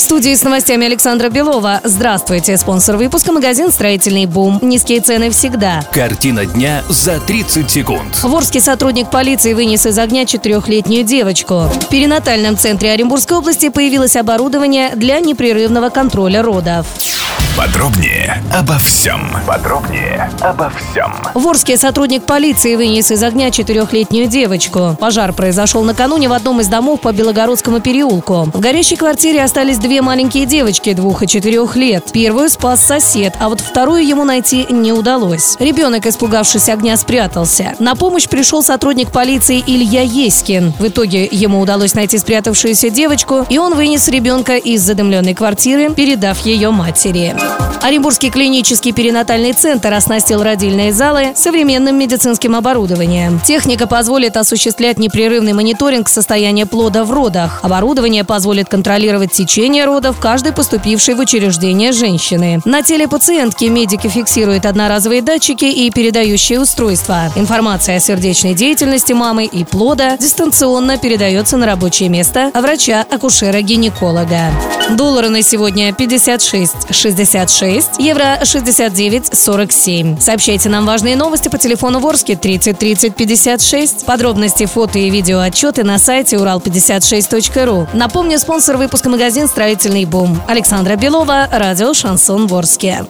В студии с новостями Александра Белова. Здравствуйте. Спонсор выпуска магазин «Строительный бум». Низкие цены всегда. Картина дня за 30 секунд. В Орске сотрудник полиции вынес из огня четырехлетнюю девочку. В перинатальном центре Оренбургской области появилось оборудование для непрерывного контроля родов. Подробнее обо всем. Подробнее обо всем. В Орске сотрудник полиции вынес из огня четырехлетнюю девочку. Пожар произошел накануне в одном из домов по Белогородскому переулку. В горящей квартире остались две маленькие девочки двух и четырех лет. Первую спас сосед, а вот вторую ему найти не удалось. Ребенок, испугавшись огня, спрятался. На помощь пришел сотрудник полиции Илья Еськин. В итоге ему удалось найти спрятавшуюся девочку, и он вынес ребенка из задымленной квартиры, передав ее матери. Оренбургский клинический перинатальный центр оснастил родильные залы современным медицинским оборудованием. Техника позволит осуществлять непрерывный мониторинг состояния плода в родах. Оборудование позволит контролировать течение родов каждой поступившей в учреждение женщины. На теле пациентки медики фиксируют одноразовые датчики и передающие устройства. Информация о сердечной деятельности мамы и плода дистанционно передается на рабочее место врача-акушера-гинеколога. Доллары на сегодня 56,66, евро 69,47. Сообщайте нам важные новости по телефону Ворске 30 30 56. Подробности, фото и видео отчеты на сайте урал56.ру. Напомню, спонсор выпуска магазин «Строительный бум». Александра Белова, радио «Шансон Ворске».